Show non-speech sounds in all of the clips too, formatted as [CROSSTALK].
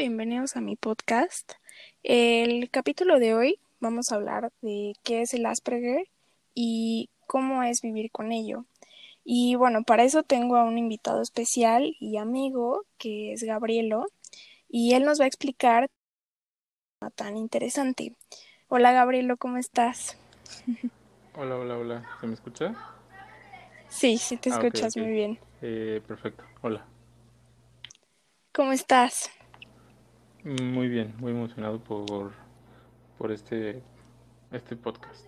bienvenidos a mi podcast. El capítulo de hoy vamos a hablar de qué es el Asperger y cómo es vivir con ello. Y bueno, para eso tengo a un invitado especial y amigo que es Gabrielo y él nos va a explicar tan interesante. Hola Gabrielo, ¿cómo estás? [LAUGHS] Hola, hola, hola. ¿Se me escucha? Sí, sí te Ah, escuchas muy bien. Eh, perfecto. Hola. ¿Cómo estás? Muy bien, muy emocionado por, por este, este podcast.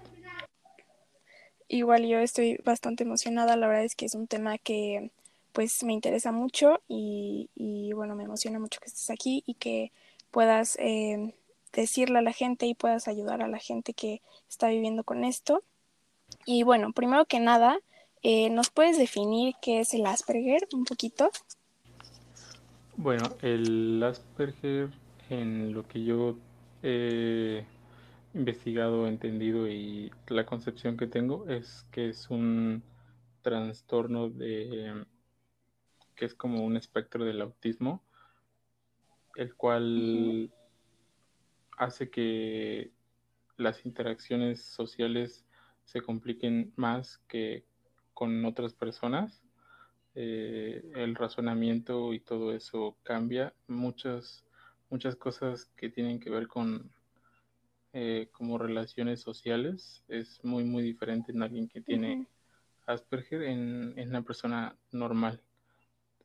Igual yo estoy bastante emocionada, la verdad es que es un tema que pues me interesa mucho y, y, bueno, me emociona mucho que estés aquí y que puedas eh, decirle a la gente y puedas ayudar a la gente que está viviendo con esto. Y bueno, primero que nada, eh, ¿nos puedes definir qué es el Asperger un poquito? Bueno, el Asperger, en lo que yo he investigado, entendido y la concepción que tengo es que es un trastorno de que es como un espectro del autismo, el cual hace que las interacciones sociales se compliquen más que con otras personas. Eh, el razonamiento y todo eso cambia. Muchas, muchas cosas que tienen que ver con eh, como relaciones sociales es muy, muy diferente en alguien que tiene. Asperger en, en una persona normal.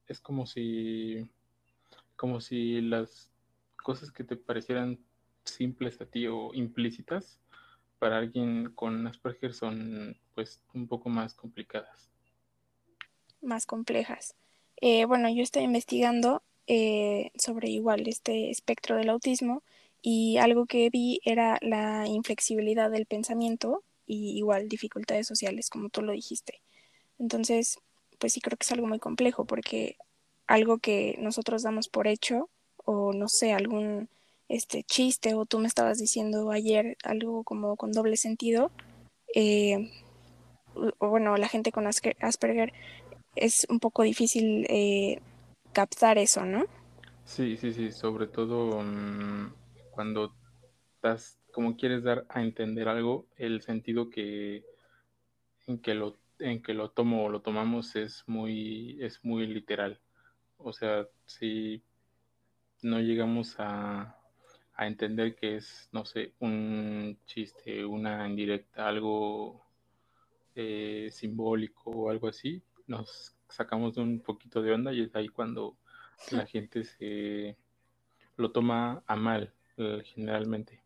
Es como si, como si las cosas que te parecieran simples a ti o implícitas para alguien con Asperger son pues un poco más complicadas. más complejas. Eh, bueno, yo estoy investigando eh, sobre igual este espectro del autismo y algo que vi era la inflexibilidad del pensamiento y igual dificultades sociales, como tú lo dijiste. Entonces, pues sí creo que es algo muy complejo porque algo que nosotros damos por hecho o no sé, algún este chiste o tú me estabas diciendo ayer algo como con doble sentido, eh, o bueno, la gente con Asperger es un poco difícil eh, captar eso, ¿no? Sí, sí, sí, sobre todo mmm, cuando estás, como quieres dar a entender algo, el sentido que en que lo en que lo tomo o lo tomamos es muy es muy literal. O sea, si no llegamos a, a entender que es, no sé, un chiste, una indirecta, algo eh, simbólico o algo así, nos sacamos de un poquito de onda y es ahí cuando la gente se lo toma a mal, eh, generalmente.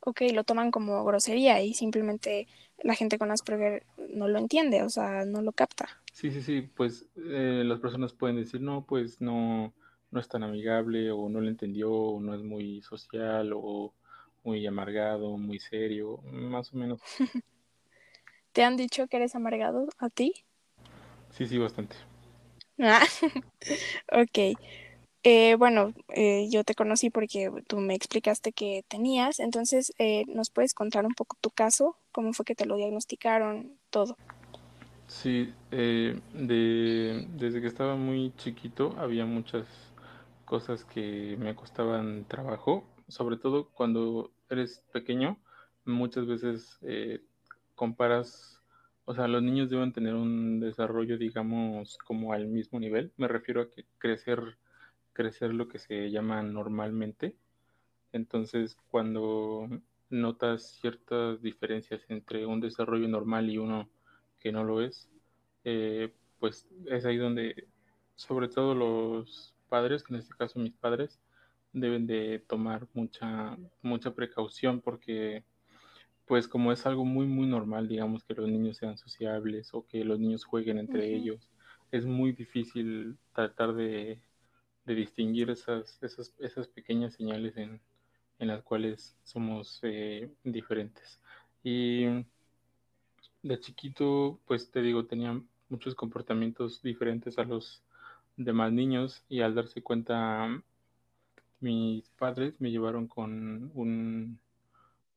Ok, lo toman como grosería y simplemente la gente con Asperger no lo entiende, o sea, no lo capta. Sí, sí, sí, pues eh, las personas pueden decir, no, pues no, no es tan amigable o no lo entendió o no es muy social o muy amargado, muy serio, más o menos. [LAUGHS] ¿Te han dicho que eres amargado a ti? Sí, sí, bastante. Ah, [LAUGHS] ok. Eh, bueno, eh, yo te conocí porque tú me explicaste que tenías, entonces, eh, ¿nos puedes contar un poco tu caso? ¿Cómo fue que te lo diagnosticaron? Todo. Sí, eh, de, desde que estaba muy chiquito había muchas cosas que me costaban trabajo, sobre todo cuando eres pequeño, muchas veces eh, comparas, o sea, los niños deben tener un desarrollo, digamos, como al mismo nivel. Me refiero a que crecer, crecer lo que se llama normalmente. Entonces, cuando notas ciertas diferencias entre un desarrollo normal y uno que no lo es, eh, pues es ahí donde, sobre todo los padres, que en este caso mis padres, deben de tomar mucha, mucha precaución porque, pues como es algo muy, muy normal, digamos, que los niños sean sociables o que los niños jueguen entre ellos, es muy difícil tratar de, de distinguir esas, esas, esas pequeñas señales en, en las cuales somos eh, diferentes. Y de chiquito, pues te digo, tenía muchos comportamientos diferentes a los demás niños y al darse cuenta mis padres me llevaron con un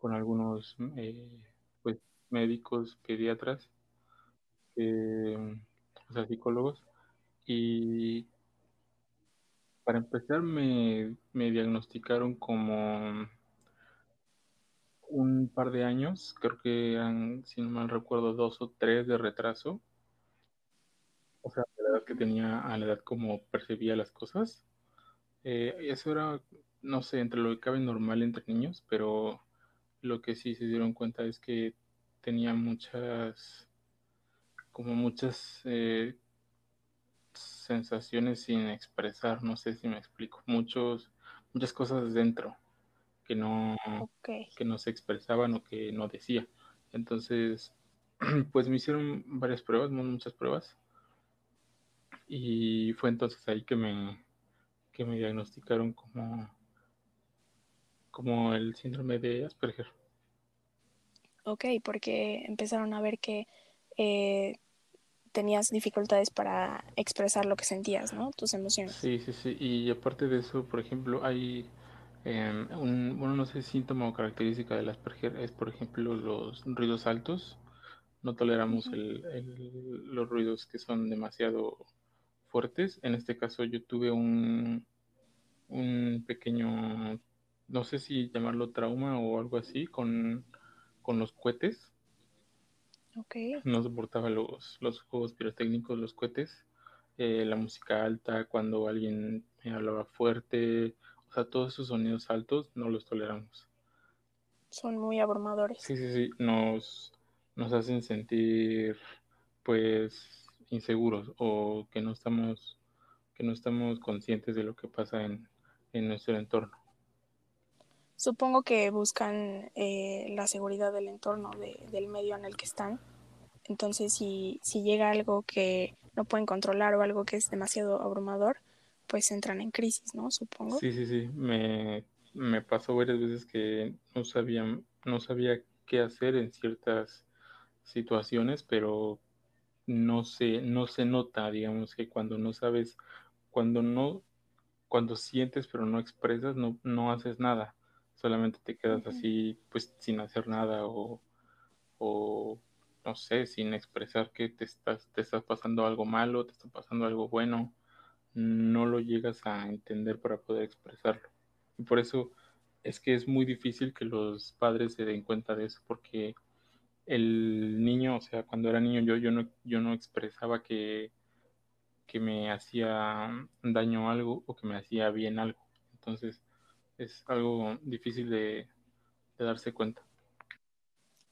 con algunos eh, pues médicos pediatras eh, o sea psicólogos y Para empezar, me, me diagnosticaron como un par de años, creo que eran, si no mal recuerdo, dos o tres de retraso. O sea, de la edad que tenía a la edad como percibía las cosas. Eh, eso era, no sé, entre lo que cabe normal entre niños, pero lo que sí se dieron cuenta es que tenía muchas, como muchas eh, sensaciones sin expresar, no sé si me explico, muchos, muchas cosas dentro que no, que no se expresaban o que no decía. Entonces, [CLEARS THROAT] pues me hicieron varias pruebas, muchas pruebas, y fue entonces ahí que me, que me diagnosticaron como, como el síndrome de Asperger. ok, porque empezaron a ver que eh, tenías dificultades para expresar lo que sentías, ¿no? Tus emociones. Sí, sí, sí. Y aparte de eso, por ejemplo, hay eh, un, bueno, no sé, síntoma o característica del Asperger es, por ejemplo, los ruidos altos. No toleramos el, el- los ruidos que son demasiado fuertes. En este caso, yo tuve un, un pequeño, no sé si llamarlo trauma o algo así, con, con los cohetes. Ok, No soportaba los, los juegos pirotécnicos, los cohetes, eh, la música alta, cuando alguien me hablaba fuerte, o sea, todos esos sonidos altos no los toleramos. son muy abrumadores. Sí, sí, sí, nos, nos hacen sentir pues inseguros o que no estamos, que no estamos conscientes de lo que pasa en, en nuestro entorno. Supongo que buscan eh, la seguridad del entorno, de- del medio en el que están. Entonces, si, si llega algo que no pueden controlar o algo que es demasiado abrumador, pues entran en crisis, ¿no? Supongo. Sí, sí, sí, me, me pasó varias veces que no sabía, no sabía qué hacer en ciertas situaciones, pero no se, no se nota, digamos que cuando no sabes, cuando no, cuando sientes pero no expresas, no, no haces nada, solamente te quedas así, pues sin hacer nada o, o no sé, sin expresar que te estás, te estás pasando algo malo, te está pasando algo bueno, no lo llegas a entender para poder expresarlo. Y por eso es que es muy difícil que los padres se den cuenta de eso, porque el niño, o sea, cuando era niño yo, yo no, yo no expresaba que, que me hacía daño algo o que me hacía bien algo. Entonces es algo difícil de, de darse cuenta.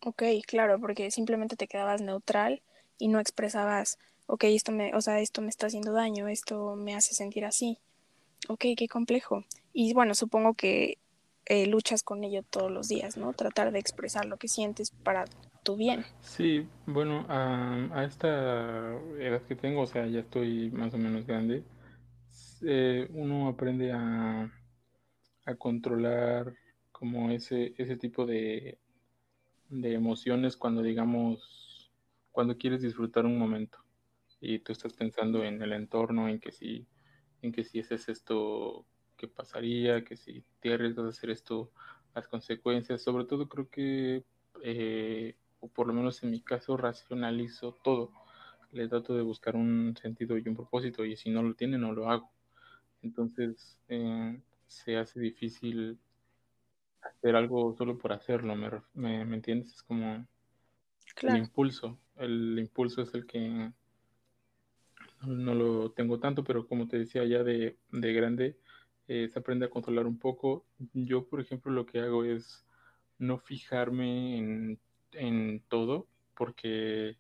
Ok, claro, porque simplemente te quedabas neutral y no expresabas, ok, esto me, o sea, esto me está haciendo daño, esto me hace sentir así. Ok, qué complejo. Y bueno, supongo que eh, luchas con ello todos los días, ¿no? Tratar de expresar lo que sientes para tu bien. Sí, bueno, a, a esta edad que tengo, o sea, ya estoy más o menos grande, eh, uno aprende a, a controlar como ese, ese tipo de, de emociones cuando digamos, cuando quieres disfrutar un momento y tú estás pensando en el entorno, en que si, en que si haces esto, ¿qué pasaría? Que si te arriesgas a hacer esto, las consecuencias. Sobre todo creo que, eh, o por lo menos en mi caso, racionalizo todo. Le trato de buscar un sentido y un propósito y si no lo tiene, no lo hago. Entonces, eh, se hace difícil hacer algo solo por hacerlo, ¿me, me, me entiendes? Es como el impulso. El impulso es el que no lo tengo tanto, pero como te decía, ya de, de grande eh, se aprende a controlar un poco. Yo, por ejemplo, lo que hago es no fijarme en, en todo, porque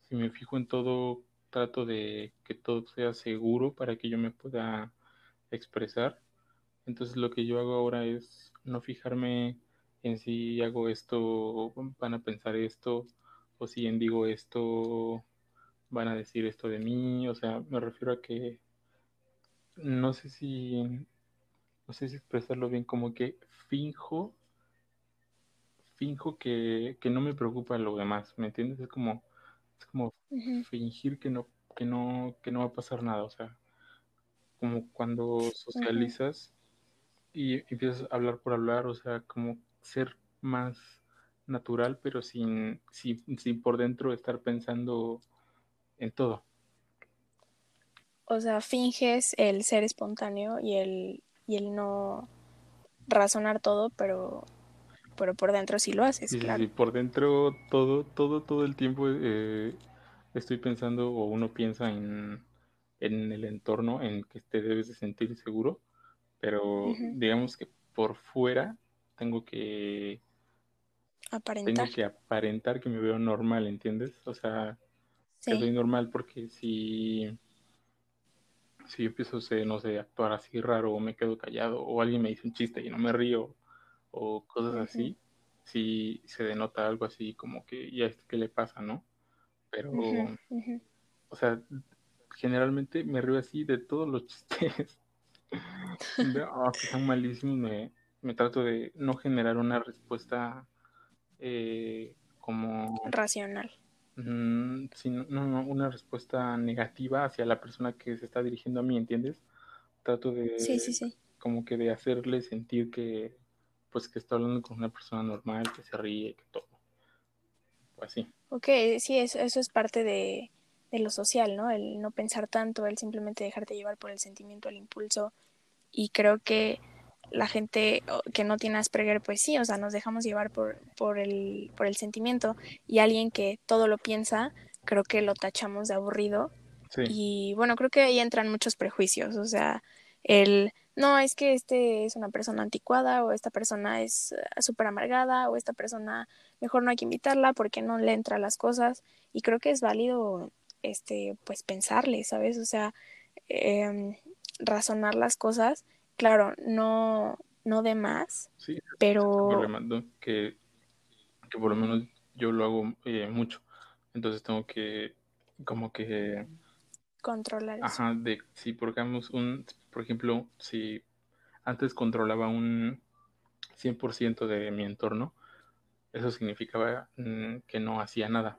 si me fijo en todo, trato de que todo sea seguro para que yo me pueda expresar. Entonces lo que yo hago ahora es no fijarme en si hago esto, van a pensar esto, o si en digo esto, van a decir esto de mí. O sea, me refiero a que no sé si, no sé si expresarlo bien, como que finjo, finjo que, que no me preocupa lo demás, ¿me entiendes? Es como, es como fingir que no, que no, que no va a pasar nada. O sea, como cuando socializas y empiezas a hablar por hablar, o sea, como ser más natural, pero sin, sin, sin por dentro estar pensando en todo. o sea, finges el ser espontáneo y el, y el no razonar todo, pero, pero por dentro sí lo haces, Sí, claro. sí, por dentro todo, todo, todo el tiempo eh, estoy pensando o uno piensa en, en el entorno en que te debes de sentir seguro, pero digamos que por fuera tengo que Aparentar, tengo que aparentar que me veo normal, ¿entiendes? O sea, que sí. soy normal porque si, si yo empiezo, sé, no sé, a actuar así raro o me quedo callado o alguien me dice un chiste y no me río o cosas así, sí se denota algo así como que ya este qué le pasa, ¿no? Pero, o sea, generalmente me río así de todos los [LAUGHS] chistes, de, ah, que son malísimos, me, me trato de no generar una respuesta eh, como Racional. Mm, sí, no, no, no, una respuesta negativa hacia la persona que se está dirigiendo a mí, ¿entiendes? Trato Sí, sí, de sí. como que de hacerle sentir que pues que está hablando con una persona normal, que se ríe, que todo, pues así. Ok, sí, eso, eso es parte de, de lo social, ¿no? El no pensar tanto, el simplemente dejarte llevar por el sentimiento, el impulso. Y creo que la gente que no tiene Asperger, pues sí, o sea, nos dejamos llevar por, por, el, por el sentimiento. Y alguien que todo lo piensa, creo que lo tachamos de aburrido. Sí, Y bueno, creo que ahí entran muchos prejuicios, o sea, el, no, es que este es una persona anticuada o esta persona es uh, súper amargada o esta persona mejor no hay que invitarla porque no le entra las cosas y creo que es válido este pues pensarle sabes o sea eh, razonar las cosas claro no no de más sí, es pero. Que, que por lo menos yo lo hago eh, mucho. Entonces tengo que como que, controlar eso ajá, de si por ejemplo, un, por ejemplo, si antes controlaba un 100% de mi entorno, eso significaba mm, que no hacía nada,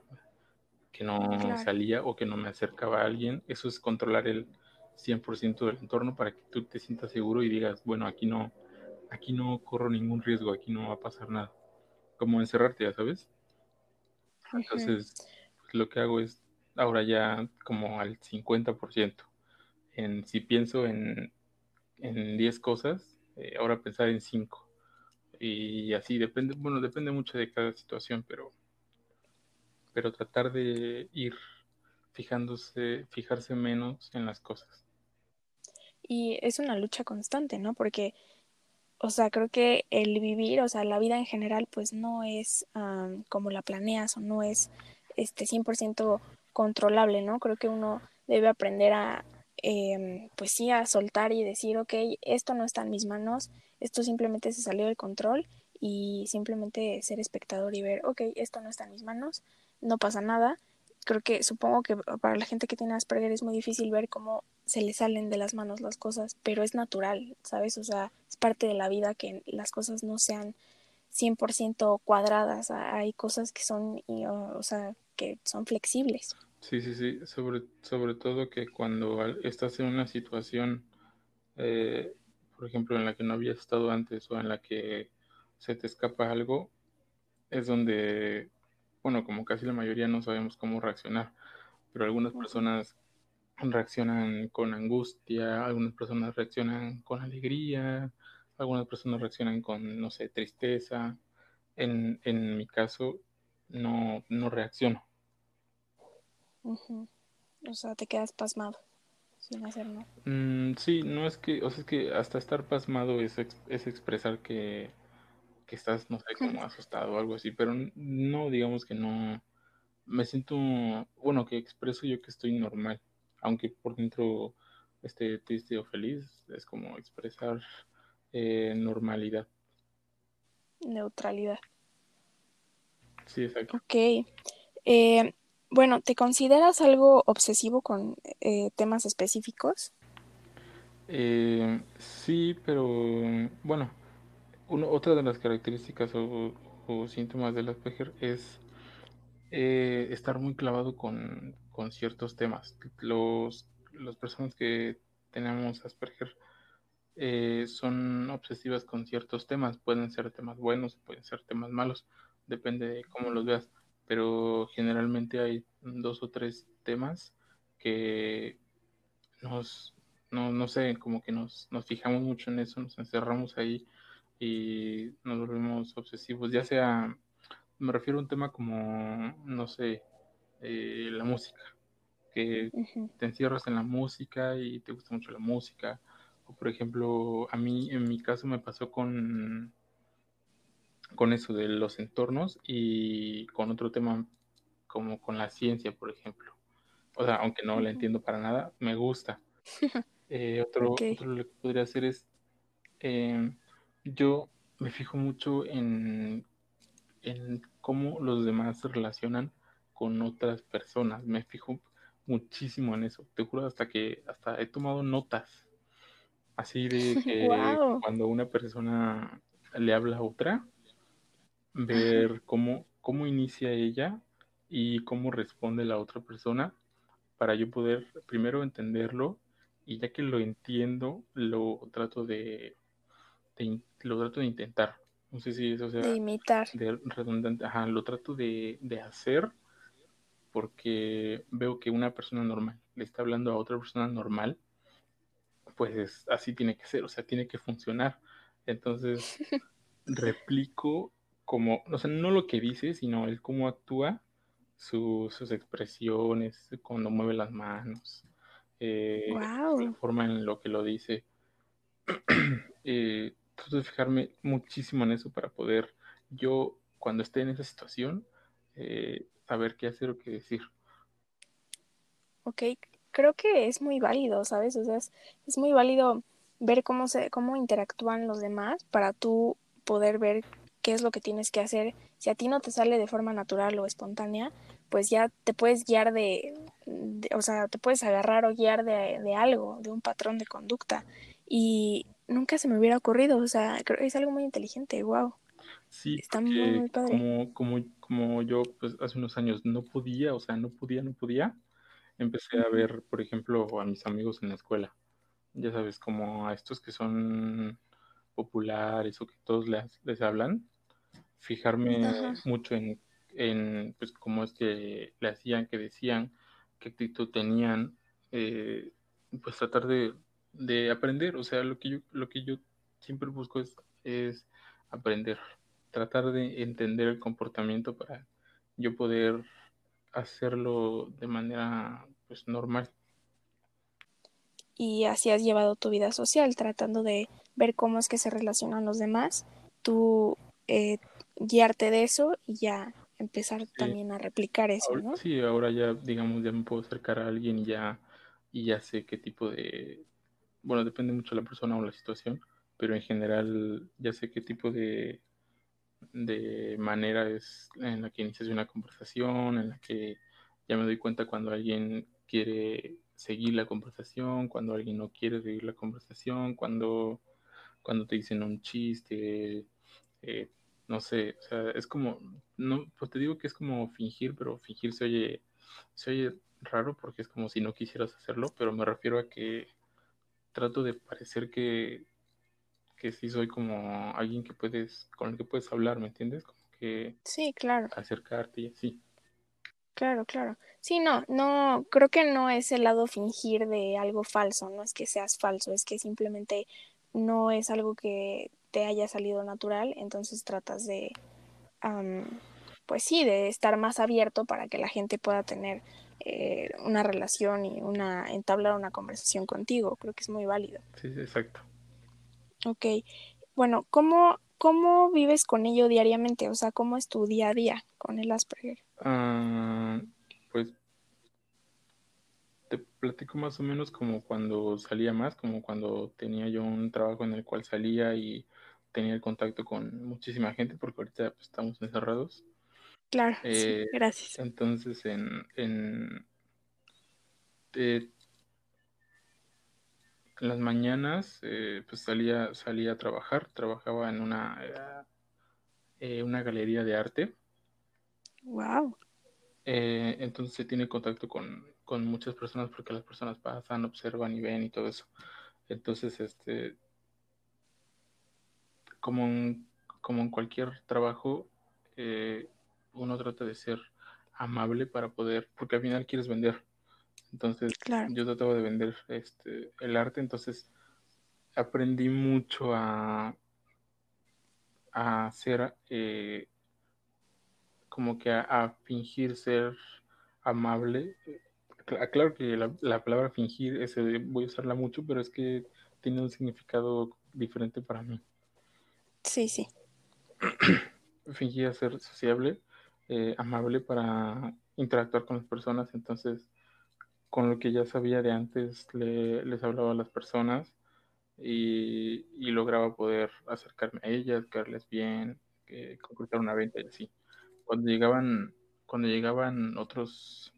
que no claro salía o que no me acercaba a alguien. Eso es controlar el 100% del entorno para que tú te sientas seguro y digas, bueno, aquí no, aquí no corro ningún riesgo, aquí no va a pasar nada. Como encerrarte, ya sabes. Entonces, pues, lo que hago es ahora ya como al 50%. En, si pienso en, en 10 cosas, eh, ahora pensar en 5. Y así depende, bueno, depende mucho de cada situación, pero pero tratar de ir fijándose, fijarse menos en las cosas. y es una lucha constante no porque o sea, creo que el vivir, o sea, la vida en general, pues no es um, como la planeas o no es este 100% controlable, ¿no? Creo que uno debe aprender a, eh, pues sí, a soltar y decir, ok, esto no está en mis manos, esto simplemente se salió del control y simplemente ser espectador y ver, ok, esto no está en mis manos, no pasa nada. Creo que supongo que para la gente que tiene Asperger es muy difícil ver cómo se le salen de las manos las cosas, pero es natural, ¿sabes? O sea, es parte de la vida que las cosas no sean 100% cuadradas, hay cosas que son, o sea, que son flexibles. Sí, sí, sí, sobre, sobre todo que cuando estás en una situación, eh, por ejemplo, en la que no habías estado antes o en la que se te escapa algo, es donde, bueno, como casi la mayoría no sabemos cómo reaccionar, pero algunas personas reaccionan con angustia, algunas personas reaccionan con alegría, algunas personas reaccionan con, no sé, tristeza. En, en mi caso, no, no reacciono. Uh -huh. O sea, te quedas pasmado sin hacer nada. Mm, sí, no es que, o sea, es que hasta estar pasmado es, es expresar que, que estás, no sé, como asustado o algo así, pero no, digamos que no, me siento, bueno, que expreso yo que estoy normal, aunque por dentro esté triste o feliz, es como expresar eh, normalidad. Neutralidad. Sí, exacto. Ok. Eh, bueno, ¿te consideras algo obsesivo con eh, temas específicos? Sí, pero bueno, uno- otra de las características o, o síntomas del Asperger es eh, estar muy clavado con, con ciertos temas. Los, las personas que tenemos Asperger eh, son obsesivas con ciertos temas. Pueden ser temas buenos, pueden ser temas malos, depende de cómo los veas. Pero generalmente hay dos o tres temas que nos, no, no sé, como que nos, nos fijamos mucho en eso, nos encerramos ahí y nos volvemos obsesivos, ya sea, me refiero a un tema como, no sé, eh, la música, que te encierras en la música y te gusta mucho la música, o por ejemplo, a mí en mi caso me pasó con, con eso de los entornos y con otro tema como con la ciencia, por ejemplo. O sea, aunque no la entiendo para nada, me gusta. [LAUGHS] Eh, otro, otro lo que podría hacer es, eh, yo me fijo mucho en, en cómo los demás se relacionan con otras personas. Me fijo muchísimo en eso. Te juro hasta que hasta he tomado notas así de [LAUGHS] que wow, cuando una persona le habla a otra, ver cómo, cómo inicia ella y cómo responde la otra persona para yo poder primero entenderlo y ya que lo entiendo, lo trato de, de lo trato de intentar. No sé si eso de sea imitar. de redundante, ajá, lo trato de, de hacer porque veo que una persona normal le está hablando a otra persona normal, pues así tiene que ser, o sea, tiene que funcionar. Entonces, [LAUGHS] replico como, o sea, no lo que dice, sino el cómo actúa, su, sus expresiones, cuando mueve las manos, eh, la Wow. forma en lo que lo dice. [CLEARS THROAT] Eh, trato de fijarme muchísimo en eso para poder yo, cuando esté en esa situación, eh, saber qué hacer o qué decir. Ok, creo que es muy válido, ¿sabes? O sea, es, muy válido ver cómo se, cómo interactúan los demás para tú poder ver qué es lo que tienes que hacer. Si a ti no te sale de forma natural o espontánea, pues ya te puedes guiar de, de- o sea, te puedes agarrar o guiar de, de algo, de un patrón de conducta. Y nunca se me hubiera ocurrido, o sea, creo es algo muy inteligente, wow. Sí, Está muy, muy padre. como, como, como yo pues, hace unos años no podía, o sea, no podía, no podía, empecé a ver, por ejemplo, a mis amigos en la escuela. Ya sabes, como a estos que son populares o que todos les, les hablan, Ajá. fijarme mucho en, en pues cómo es que le hacían, qué decían, qué actitud tenían, eh, pues tratar de, de aprender, o sea, lo que yo, lo que yo siempre busco es, es aprender, tratar de entender el comportamiento para yo poder hacerlo de manera pues normal. y así has llevado tu vida social, tratando de ver cómo es que se relacionan los demás, tú eh, guiarte de eso y ya empezar Sí, también a replicar eso, ahora, ¿no? sí, ahora ya, digamos, ya me puedo acercar a alguien y ya, y ya sé qué tipo de, bueno, depende mucho de la persona o la situación, pero en general ya sé qué tipo de, de manera es en la que inicias una conversación, en la que ya me doy cuenta cuando alguien quiere seguir la conversación, cuando alguien no quiere seguir la conversación, cuando, cuando te dicen un chiste, eh, no sé, o sea, es como, no, pues te digo que es como fingir, pero fingir se oye, se oye raro porque es como si no quisieras hacerlo, pero me refiero a que trato de parecer que, que sí soy como alguien que puedes, con el que puedes hablar, ¿me entiendes? Como que Sí, claro, acercarte y así. claro, claro. Sí, no, no, creo que no es el lado fingir de algo falso, no es que seas falso, es que simplemente no es algo que te haya salido natural, entonces tratas de um, pues sí, de estar más abierto para que la gente pueda tener eh, una relación y una entablar una conversación contigo. Creo que es muy válido. Sí, sí, exacto. Ok, bueno, ¿cómo, cómo vives con ello diariamente? O sea, ¿cómo es tu día a día con el Asperger? Ah, pues te platico más o menos como cuando salía más, como cuando tenía yo un trabajo en el cual salía y tenía el contacto con muchísima gente, porque ahorita pues, estamos encerrados. Claro, sí, Eh, gracias. entonces, en, en, eh, en las mañanas, eh, pues salía, salía a trabajar, trabajaba en una, eh, una galería de arte, Wow. eh, entonces se tiene contacto con, con muchas personas porque las personas pasan, observan y ven y todo eso. Entonces, este, como en, como en cualquier trabajo, eh, uno trata de ser amable para poder, porque al final quieres vender. Entonces claro. yo trataba de vender este, el arte, entonces aprendí mucho a, a hacer eh, como que a, fingir ser amable. Claro que la, la palabra fingir ese, voy a usarla mucho, pero es que tiene un significado diferente para mí. Sí, sí. [CLEARS THROAT] Fingía ser sociable, eh, amable para interactuar con las personas, entonces con lo que ya sabía de antes le, les hablaba a las personas y, lograba poder acercarme a ellas, caerles bien, concretar una venta y así. Cuando llegaban, cuando llegaban otros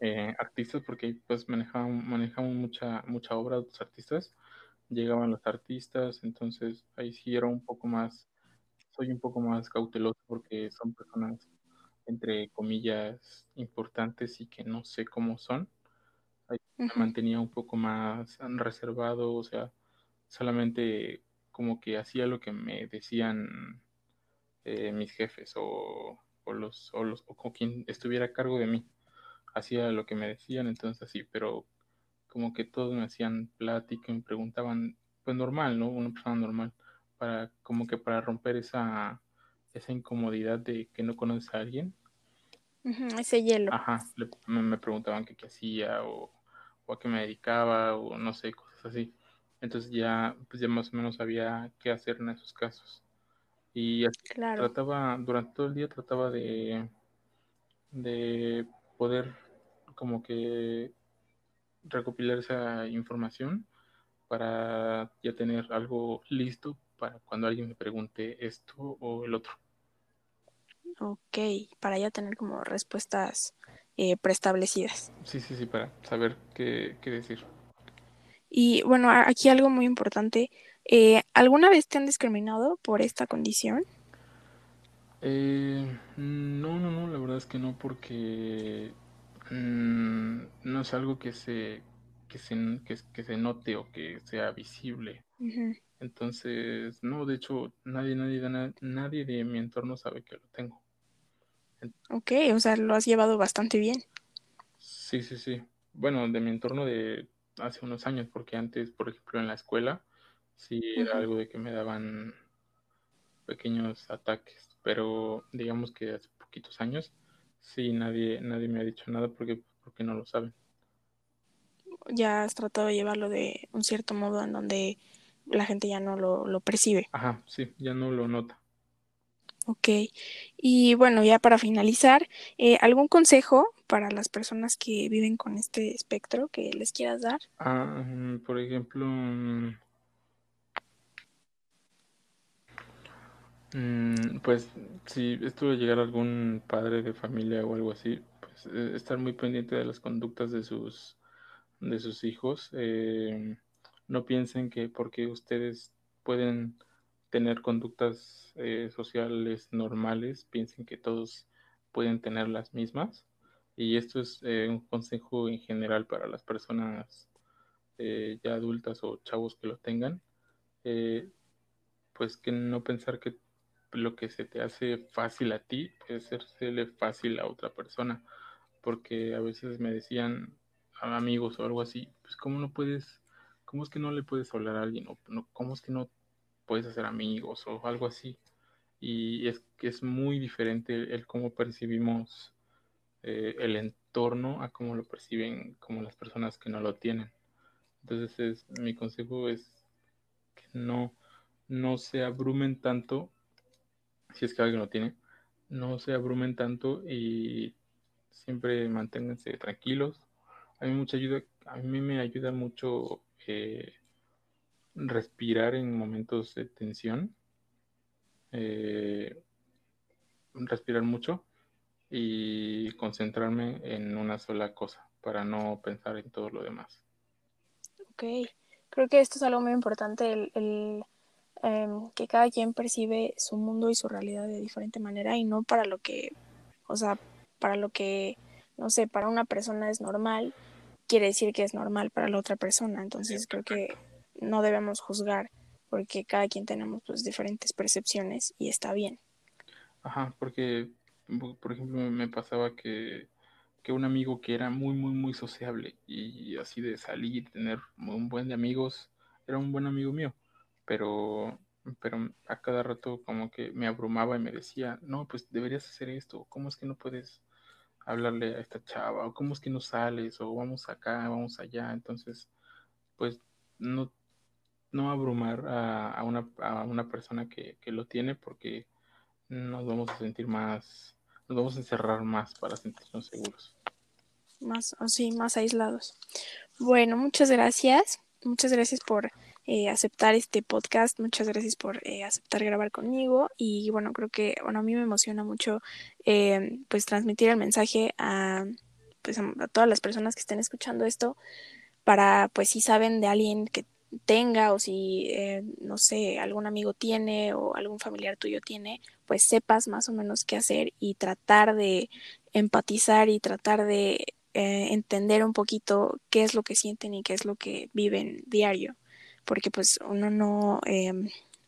eh, artistas, porque pues manejaban, manejaban mucha, mucha obra de otros artistas, llegaban los artistas, entonces ahí sí era un poco más, soy un poco más cauteloso porque son personas entre comillas importantes y que no sé cómo son. Ahí me mantenía un poco más reservado, o sea, solamente como que hacía lo que me decían eh, mis jefes o, o, los, o, los, o con quien estuviera a cargo de mí. Hacía lo que me decían, entonces sí, pero como que todos me hacían plática, me preguntaban, pues normal, ¿no? Una persona normal, para como que para romper esa, esa incomodidad de que no conoces a alguien. ese hielo. Ajá, me, preguntaban qué hacía o, a qué me dedicaba o no sé, cosas así. Entonces ya, pues ya más o menos sabía qué hacer en esos casos. Y así trataba, durante todo el día trataba de, de poder como que recopilar esa información para ya tener algo listo para cuando alguien me pregunte esto o el otro. Ok, para ya tener como respuestas eh, preestablecidas. Sí, sí, sí, para saber qué, qué, decir. Y bueno, aquí algo muy importante. Eh, ¿Alguna vez te han discriminado por esta condición? Eh, no, no, no, la verdad es que no, porque Mm, no es algo que se, que se, que, se note o que sea visible. Entonces, no, de hecho, nadie, nadie, nadie de mi entorno sabe que lo tengo. Ok, o sea, lo has llevado bastante bien. Sí, sí, sí. Bueno, de mi entorno de hace unos años, porque antes, por ejemplo, en la escuela, sí era algo de que me daban pequeños ataques, pero digamos que hace poquitos años Sí, nadie, nadie me ha dicho nada porque, porque no lo saben. Ya has tratado de llevarlo de un cierto modo en donde la gente ya no lo, percibe. Ajá, sí, ya no lo nota. Ok, y bueno, ya para finalizar, eh, ¿algún consejo para las personas que viven con este espectro que les quieras dar? Ah, mm, por ejemplo, mm, Mm, pues si esto de llegar algún padre de familia o algo así, pues eh, estar muy pendiente de las conductas de sus, de sus hijos. Eh, no piensen que porque ustedes pueden tener conductas eh, sociales normales, piensen que todos pueden tener las mismas. Y esto es un consejo en general para las personas ya adultas o chavos que lo tengan. pues que no pensar que lo que se te hace fácil a ti puede serle fácil a otra persona. Porque a veces me decían amigos o algo así, pues cómo no puedes, cómo es que no le puedes hablar a alguien, o no, cómo es que no puedes hacer amigos o algo así. Y es que es muy diferente el, cómo percibimos eh, el entorno a cómo lo perciben como las personas que no lo tienen. Entonces es, mi consejo es que no, no se abrumen tanto si es que alguien lo tiene, no se abrumen tanto y siempre manténganse tranquilos. A mí, mucha ayuda, a mí me ayuda mucho eh, respirar en momentos de tensión, eh, respirar mucho y concentrarme en una sola cosa para no pensar en todo lo demás. Ok, creo que esto es algo muy importante, el Em, que cada quien percibe su mundo y su realidad de diferente manera y no para lo que, o sea, para lo que, no sé, para una persona es normal, quiere decir que es normal para la otra persona. Entonces creo que no debemos juzgar porque cada quien tenemos pues diferentes percepciones y está bien. Ajá, porque, por ejemplo, me pasaba que que un amigo que era muy, muy, muy sociable y así de salir, tener un buen de amigos, era un buen amigo mío, pero, pero a cada rato como que me abrumaba y me decía, no, pues deberías hacer esto, ¿cómo es que no puedes hablarle a esta chava? ¿O cómo es que no sales? ¿O vamos acá, vamos allá? Entonces, pues no, no abrumar a, a, una, a una persona que, que lo tiene porque nos vamos a sentir más nos vamos a encerrar más para sentirnos seguros. Más, sí, más aislados. Bueno, muchas gracias. Muchas gracias por eh, aceptar este podcast. Muchas gracias por eh, aceptar grabar conmigo. Y bueno, creo que bueno, a mí me emociona mucho eh, pues transmitir el mensaje a, pues, a todas las personas que estén escuchando esto para pues si saben de alguien que tenga o si, eh, no sé, algún amigo tiene o algún familiar tuyo tiene, pues sepas más o menos qué hacer y tratar de empatizar y tratar de eh, entender un poquito qué es lo que sienten y qué es lo que viven diario, porque pues uno no, eh,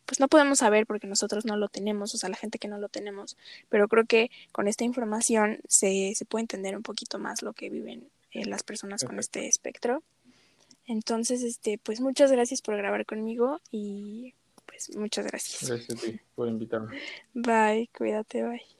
pues no podemos saber porque nosotros no lo tenemos, o sea, la gente que no lo tenemos, pero creo que con esta información se, se puede entender un poquito más lo que viven las personas con este espectro. Entonces, este, pues muchas gracias por grabar conmigo y pues muchas gracias. Gracias a ti por invitarme. Bye, cuídate, bye.